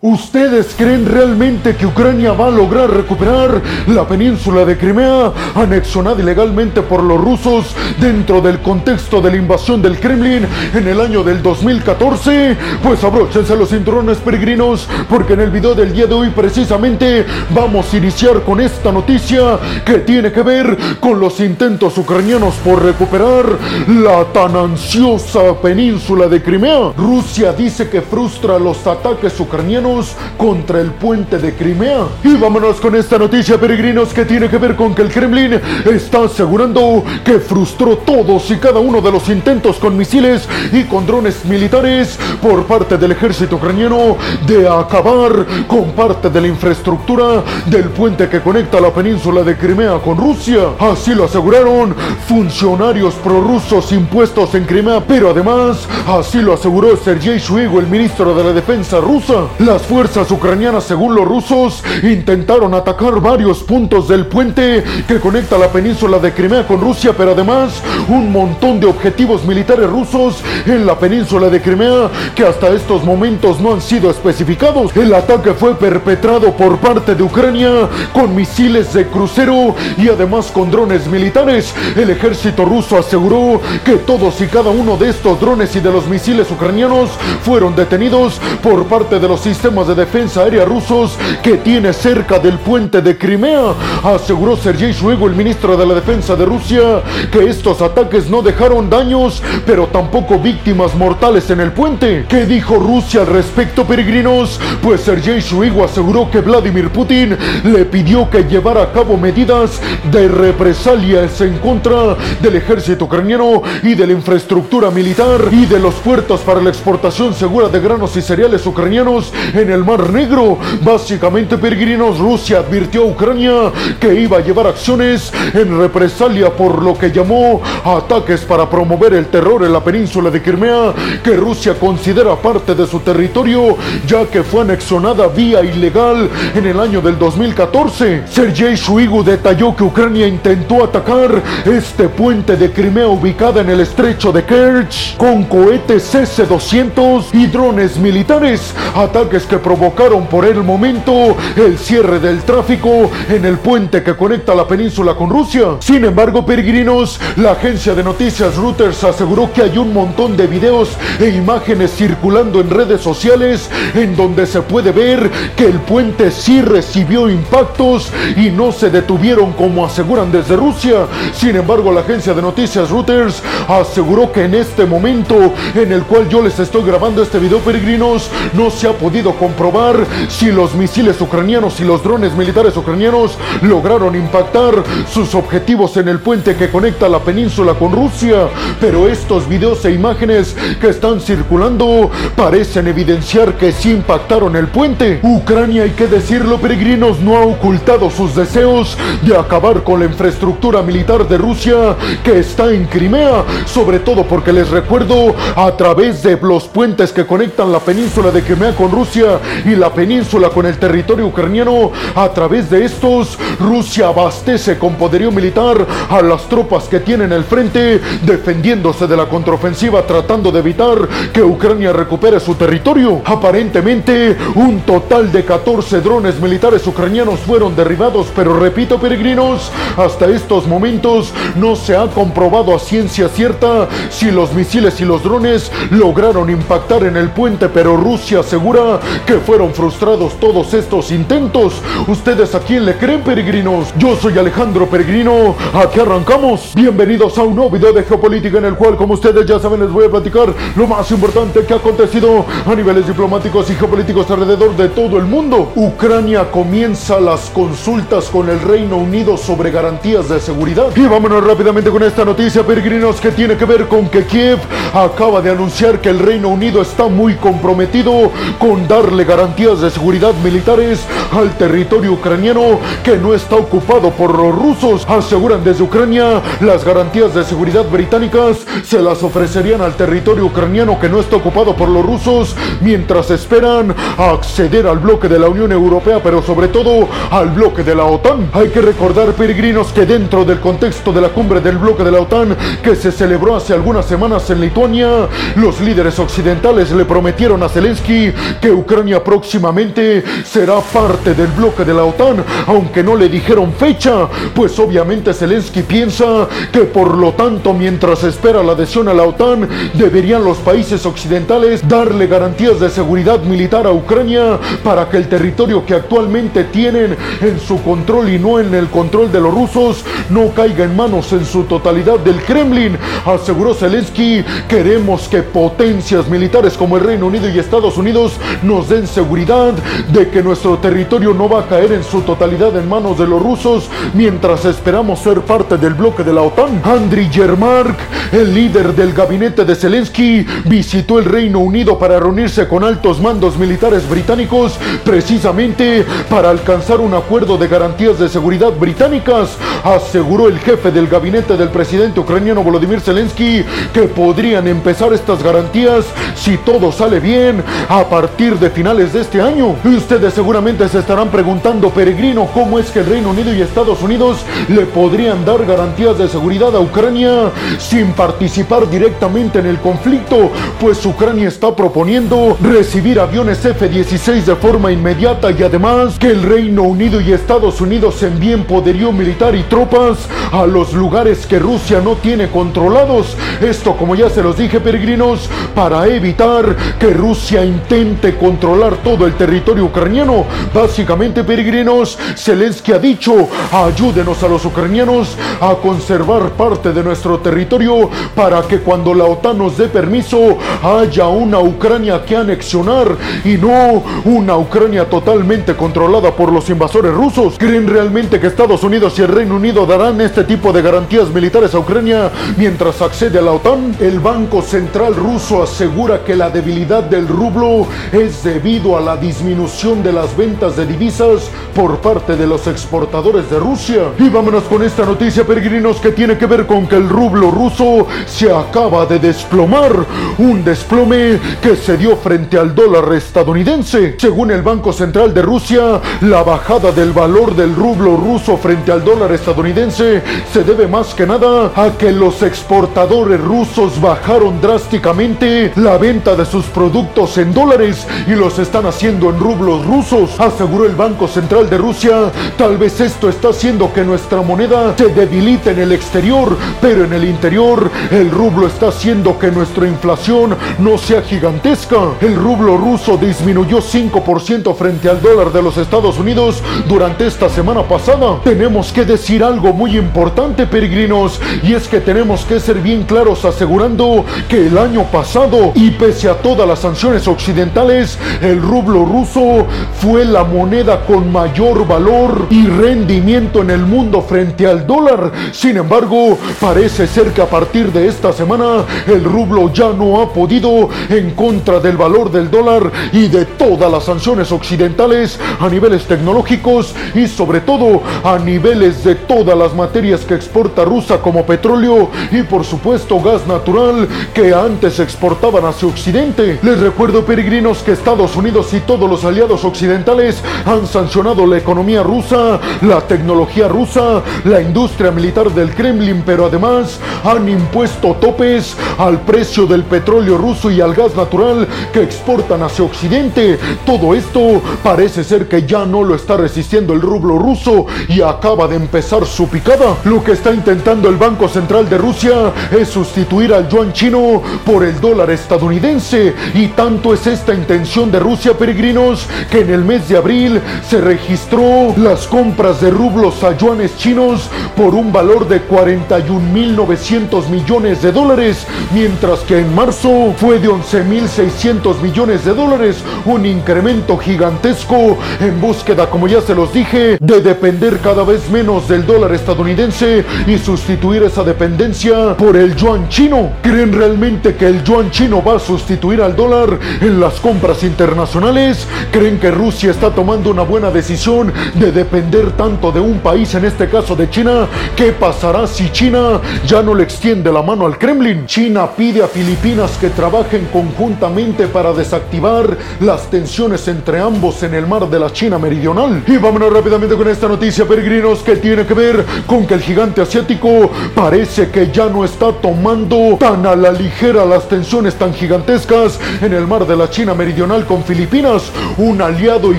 ¿Ustedes creen realmente que Ucrania va a lograr recuperar la península de Crimea, anexionada ilegalmente por los rusos dentro del contexto de la invasión del Kremlin en el año del 2014? Pues abróchense los cinturones peregrinos, porque en el video del día de hoy precisamente vamos a iniciar con esta noticia que tiene que ver con los intentos ucranianos por recuperar la tan ansiosa península de Crimea. Rusia dice que frustra los ataques ucranianos contra el puente de Crimea. Y vámonos con esta noticia, peregrinos, que tiene que ver con que el Kremlin está asegurando que frustró todos y cada uno de los intentos con misiles y con drones militares por parte del ejército ucraniano de acabar con parte de la infraestructura del puente que conecta la península de Crimea con Rusia. Así lo aseguraron funcionarios prorrusos impuestos en Crimea, pero además así lo aseguró Sergei Shoigu, el ministro de la defensa rusa. La las fuerzas ucranianas, según los rusos, intentaron atacar varios puntos del puente que conecta la península de Crimea con Rusia, pero además un montón de objetivos militares rusos en la península de Crimea que hasta estos momentos no han sido especificados. El ataque fue perpetrado por parte de Ucrania con misiles de crucero y además con drones militares. El ejército ruso aseguró que todos y cada uno de estos drones y de los misiles ucranianos fueron detenidos por parte de los sistemas de defensa aérea rusos que tiene cerca del puente de Crimea. Aseguró Sergei Shoigu, el ministro de la Defensa de Rusia, que estos ataques no dejaron daños, pero tampoco víctimas mortales en el puente. ¿Qué dijo Rusia al respecto, peregrinos? Pues Sergei Shoigu aseguró que Vladimir Putin le pidió que llevara a cabo medidas de represalias en contra del ejército ucraniano y de la infraestructura militar y de los puertos para la exportación segura de granos y cereales ucranianos en el Mar Negro. Básicamente, peregrinos, Rusia advirtió a Ucrania que iba a llevar acciones en represalia por lo que llamó ataques para promover el terror en la península de Crimea, que Rusia considera parte de su territorio, ya que fue anexionada vía ilegal en el año del 2014. Sergei Shoigu detalló que Ucrania intentó atacar este puente de Crimea ubicada en el estrecho de Kerch con cohetes S-200 y drones militares, ataques que provocaron por el momento el cierre del tráfico en el puente que conecta la península con Rusia. Sin embargo, peregrinos, la agencia de noticias Reuters aseguró que hay un montón de videos e imágenes circulando en redes sociales en donde se puede ver que el puente sí recibió impactos y no se detuvieron como aseguran desde Rusia. Sin embargo, la agencia de noticias Reuters aseguró que en este momento en el cual yo les estoy grabando este video, peregrinos, no se ha podido comprobar si los misiles ucranianos y los drones militares ucranianos lograron impactar sus objetivos en el puente que conecta la península con Rusia. Pero estos videos e imágenes que están circulando parecen evidenciar que sí impactaron el puente. Ucrania, hay que decirlo, peregrinos, no ha ocultado sus deseos de acabar con la infraestructura militar de Rusia que está en Crimea, sobre todo porque les recuerdo a través de los puentes que conectan la península de Crimea con Rusia y la península con el territorio ucraniano. A través de estos, Rusia abastece con poderío militar a las tropas que tienen el frente, defendiéndose de la contraofensiva, tratando de evitar que Ucrania recupere su territorio. Aparentemente, un total de 14 drones militares ucranianos fueron derribados, pero repito, peregrinos, hasta estos momentos no se ha comprobado a ciencia cierta si los misiles y los drones lograron impactar en el puente, pero Rusia asegura que fueron frustrados todos estos intentos. ¿Ustedes a quién le creen, peregrinos? Yo soy Alejandro Peregrino. Aquí arrancamos. Bienvenidos a un nuevo video de geopolítica en el cual, como ustedes ya saben, les voy a platicar lo más importante que ha acontecido a niveles diplomáticos y geopolíticos alrededor de todo el mundo. Ucrania comienza las consultas con el Reino Unido sobre garantías de seguridad. Y vámonos rápidamente con esta noticia, peregrinos, que tiene que ver con que Kiev acaba de anunciar que el Reino Unido está muy comprometido con darle garantías de seguridad militares al territorio ucraniano que no está ocupado por los rusos. Aseguran desde Ucrania las garantías de seguridad británicas se las ofrecerían al territorio ucraniano que no está ocupado por los rusos mientras esperan acceder al bloque de la Unión Europea, pero sobre todo al bloque de la OTAN. Hay que recordar, peregrinos, que dentro del contexto de la cumbre del bloque de la OTAN que se celebró hace algunas semanas en Lituania, los líderes occidentales le prometieron a Zelensky que Ucrania Ucrania próximamente será parte del bloque de la OTAN, aunque no le dijeron fecha, pues obviamente Zelensky piensa que por lo tanto mientras espera la adhesión a la OTAN, deberían los países occidentales darle garantías de seguridad militar a Ucrania para que el territorio que actualmente tienen en su control y no en el control de los rusos no caiga en manos en su totalidad del Kremlin, aseguró Zelensky, queremos que potencias militares como el Reino Unido y Estados Unidos nos den seguridad de que nuestro territorio no va a caer en su totalidad en manos de los rusos mientras esperamos ser parte del bloque de la OTAN. Andriy Yermark, el líder del gabinete de Zelensky, visitó el Reino Unido para reunirse con altos mandos militares británicos precisamente para alcanzar un acuerdo de garantías de seguridad británicas, aseguró el jefe del gabinete del presidente ucraniano Volodymyr Zelensky que podrían empezar estas garantías si todo sale bien a partir de finales de este año. Ustedes seguramente se estarán preguntando, peregrino, cómo es que el Reino Unido y Estados Unidos le podrían dar garantías de seguridad a Ucrania sin participar directamente en el conflicto, pues Ucrania está proponiendo recibir aviones F-16 de forma inmediata y además que el Reino Unido y Estados Unidos envíen poderío militar y tropas a los lugares que Rusia no tiene controlados. Esto, como ya se los dije, peregrinos, para evitar que Rusia intente controlar todo el territorio ucraniano. Básicamente, peregrinos, Zelensky ha dicho, ayúdenos a los ucranianos a conservar parte de nuestro territorio para que cuando la OTAN nos dé permiso haya una Ucrania que anexionar y no una Ucrania totalmente controlada por los invasores rusos. ¿Creen realmente que Estados Unidos y el Reino Unido darán este tipo de garantías militares a Ucrania mientras accede a la OTAN? El Banco Central ruso asegura que la debilidad del rublo es debido a la disminución de las ventas de divisas por parte de los exportadores de Rusia. Y vámonos con esta noticia, peregrinos, que tiene que ver con que el rublo ruso se acaba de desplomar. Un desplome que se dio frente al dólar estadounidense. Según el Banco Central de Rusia, la bajada del valor del rublo ruso frente al dólar estadounidense se debe más que nada a que los exportadores rusos bajaron drásticamente la venta de sus productos en dólares y los están haciendo en rublos rusos, aseguró el Banco Central de Rusia. Tal vez esto está haciendo que nuestra moneda se debilite en el exterior, pero en el interior el rublo está haciendo que nuestra inflación no sea gigantesca. El rublo ruso disminuyó 5% frente al dólar de los Estados Unidos durante esta semana pasada. Tenemos que decir algo muy importante, peregrinos, y es que tenemos que ser bien claros asegurando que el año pasado, y pese a todas las sanciones occidentales, el rublo ruso fue la moneda con mayor valor y rendimiento en el mundo frente al dólar. Sin embargo, parece ser que a partir de esta semana el rublo ya no ha podido en contra del valor del dólar y de todas las sanciones occidentales a niveles tecnológicos y sobre todo a niveles de todas las materias que exporta Rusia como petróleo y por supuesto gas natural que antes exportaban hacia Occidente. Les recuerdo peregrinos que Estados Unidos y todos los aliados occidentales han sancionado la economía rusa, la tecnología rusa, la industria militar del Kremlin, pero además han impuesto topes al precio del petróleo ruso y al gas natural que exportan hacia Occidente. Todo esto parece ser que ya no lo está resistiendo el rublo ruso y acaba de empezar su picada. Lo que está intentando el Banco Central de Rusia es sustituir al yuan chino por el dólar estadounidense y tanto es esta intención de Rusia, peregrinos, que en el mes de abril se registró las compras de rublos a yuanes chinos por un valor de 41.900 millones de dólares, mientras que en marzo fue de 11.600 millones de dólares, un incremento gigantesco en búsqueda, como ya se los dije, de depender cada vez menos del dólar estadounidense y sustituir esa dependencia por el yuan chino. ¿Creen realmente que el yuan chino va a sustituir al dólar en las compras internacionales? ¿Creen que Rusia está tomando una buena decisión de depender tanto de un país, en este caso de China? ¿Qué pasará si China ya no le extiende la mano al Kremlin? China pide a Filipinas que trabajen conjuntamente para desactivar las tensiones entre ambos en el mar de la China meridional. Y vámonos rápidamente con esta noticia, peregrinos, que tiene que ver con que el gigante asiático parece que ya no está tomando tan a la ligera las tensiones tan gigantescas en el mar de la China meridional con Filipinas, un aliado y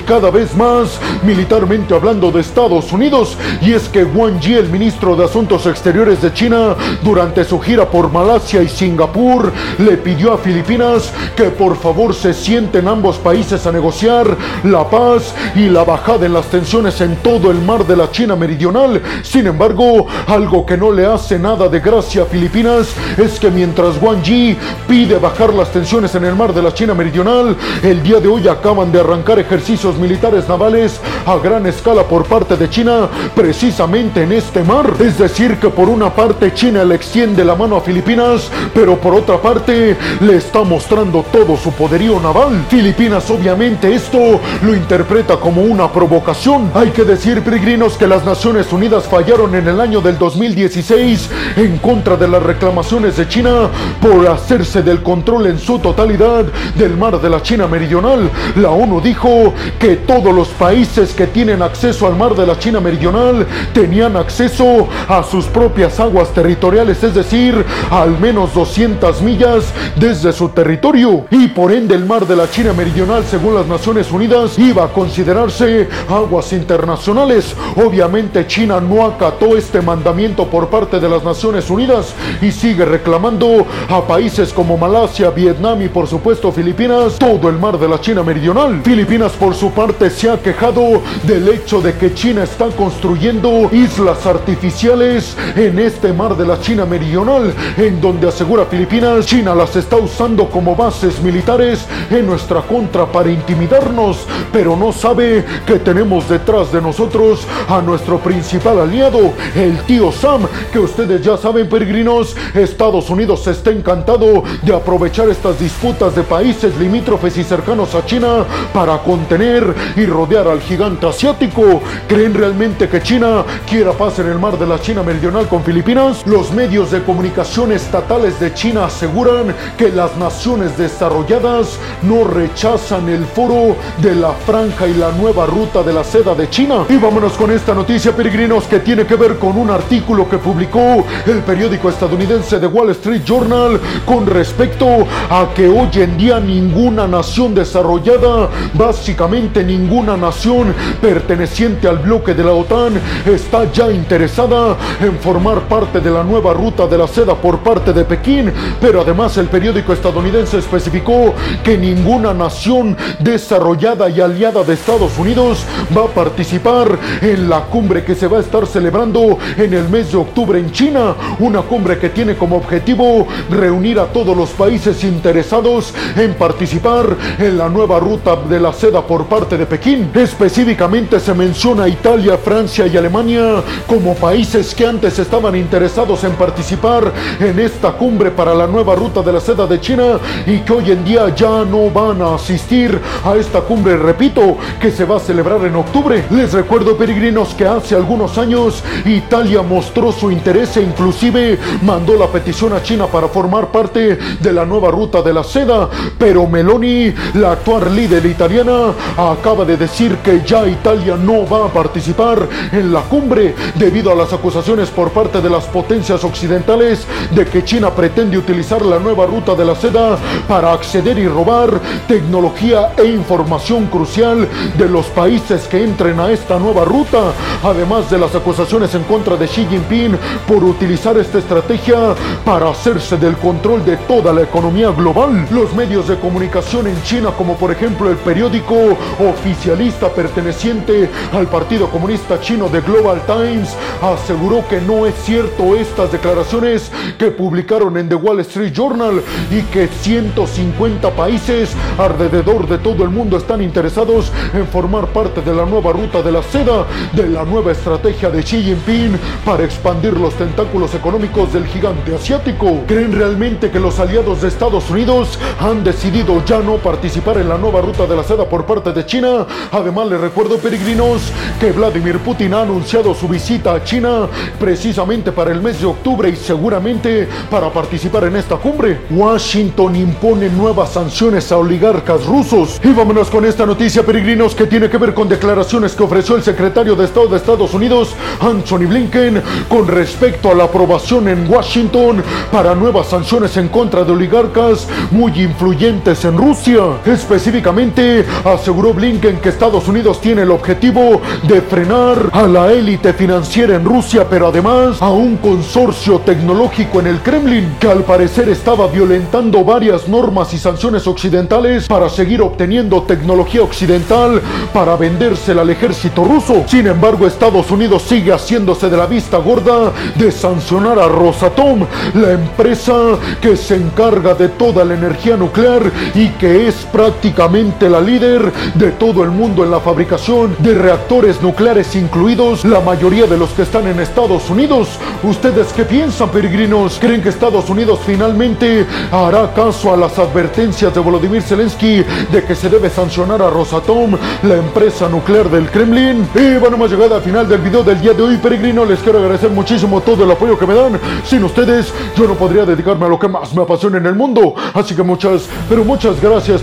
cada vez más militarmente hablando de Estados Unidos. Y es que Wang Yi, el ministro de Asuntos Exteriores de China, durante su gira por Malasia y Singapur, le pidió a Filipinas que por favor se sienten ambos países a negociar la paz y la bajada en las tensiones en todo el mar de la China meridional. Sin embargo, algo que no le hace nada de gracia a Filipinas es que mientras Wang Yi pide bajar las tensiones en el mar de la China meridional, el día de hoy acaban de arrancar ejercicios militares navales a gran escala por parte de China precisamente en este mar. Es decir, que por una parte China le extiende la mano a Filipinas, pero por otra parte le está mostrando todo su poderío naval. Filipinas obviamente esto lo interpreta como una provocación. Hay que decir, peregrinos, que las Naciones Unidas fallaron en el año del 2016 en contra de las reclamaciones de China por hacerse del control en su totalidad del mar de la China meridional. La ONU dijo que todos los países que tienen acceso al mar de la China meridional tenían acceso a sus propias aguas territoriales, es decir, al menos 200 millas desde su territorio. Y por ende el mar de la China meridional, según las Naciones Unidas, iba a considerarse aguas internacionales. Obviamente China no acató este mandamiento por parte de las Naciones Unidas y sigue reclamando a países como Malasia, Vietnam y por supuesto Filipinas todo el mar de la China meridional. Filipinas por su parte se ha quejado del hecho de que China está construyendo islas artificiales en este mar de la China meridional, en donde asegura Filipinas, China las está usando como bases militares en nuestra contra para intimidarnos, pero no sabe que tenemos detrás de nosotros a nuestro principal aliado, el tío Sam, que ustedes ya saben, peregrinos, Estados Unidos está encantado de aprovechar estas disputas de países limítrofes y cercanos a China para contener y rodear al gigante asiático. ¿Creen realmente que China quiera paz en el mar de la China meridional con Filipinas? Los medios de comunicación estatales de China aseguran que las naciones desarrolladas no rechazan el foro de la franja y la nueva ruta de la seda de China. Y vámonos con esta noticia, peregrinos, que tiene que ver con un artículo que publicó el periódico estadounidense The Wall Street Journal con respecto a que hoy en día ninguna nación desarrollada, básicamente ninguna nación perteneciente al bloque de la OTAN, está ya interesada en formar parte de la nueva ruta de la seda por parte de Pekín. Pero además el periódico estadounidense especificó que ninguna nación desarrollada y aliada de Estados Unidos va a participar en la cumbre que se va a estar celebrando en el mes de octubre en China. Una cumbre que tiene como objetivo reunir a todos los países interesados en participar en la nueva ruta de la seda por parte de Pekín. Específicamente se menciona Italia, Francia y Alemania como países que antes estaban interesados en participar en esta cumbre para la nueva ruta de la seda de China y que hoy en día ya no van a asistir a esta cumbre, repito, que se va a celebrar en octubre. Les recuerdo, peregrinos, que hace algunos años Italia mostró su interés e inclusive mandó la petición a China para formar parte de la nueva ruta de la seda, pero Meloni, la actual líder italiana, acaba de decir que ya Italia no va a participar en la cumbre debido a las acusaciones por parte de las potencias occidentales de que China pretende utilizar la nueva ruta de la seda para acceder y robar tecnología e información crucial de los países que entren a esta nueva ruta, además de las acusaciones en contra de Xi Jinping por utilizar esta estrategia para hacerse del control de toda la economía global. Los medios de comunicación en China, como por ejemplo el periódico oficialista perteneciente al Partido Comunista Chino de Global Times, aseguró que no es cierto estas declaraciones que publicaron en The Wall Street Journal y que 150 países alrededor de todo el mundo están interesados en formar parte de la nueva ruta de la seda, de la nueva estrategia de Xi Jinping para expandir los tentáculos económicos del gigante asiático. ¿Creen realmente que los aliados de Estados Unidos han decidido ya no participar en la nueva ruta de la seda por parte de China? Además, les recuerdo, peregrinos, que Vladimir Putin ha anunciado su visita a China precisamente para el mes de octubre y seguramente para participar en esta cumbre. Washington impone nuevas sanciones a oligarcas rusos. Y vámonos con esta noticia, peregrinos, que tiene que ver con declaraciones que ofreció el secretario de Estado de Estados Unidos, Anthony Blinken, con respecto a la aprobación en Washington para nuevas sanciones en contra de oligarcas muy influyentes en Rusia. Específicamente, aseguró Blinken que Estados Unidos tiene el objetivo de frenar a la élite financiera en Rusia, pero además a un consorcio tecnológico en el Kremlin que al parecer estaba violentando varias normas y sanciones occidentales para seguir obteniendo tecnología occidental para vendérsela al ejército ruso. Sin embargo, Estados Unidos sigue haciéndose de la vista gorda de sancionar a Rosatom, la empresa que se encarga de toda la energía nuclear y que es prácticamente la líder de todo el mundo en la fabricación de reactores nucleares incluidos la mayoría de los que están en Estados Unidos. ¿Ustedes qué piensan, peregrinos? ¿Creen que Estados Unidos finalmente hará caso a las advertencias de Volodymyr Zelensky de que se debe sancionar a Rosatom, la empresa nuclear del Kremlin? Y bueno, hemos llegado al final del video del día de hoy, peregrino. Les quiero agradecer muchísimo todo el apoyo que me dan. Sin ustedes, yo no podría dedicarme a lo que más me apasiona en el mundo. Así que muchas, pero muchas gracias,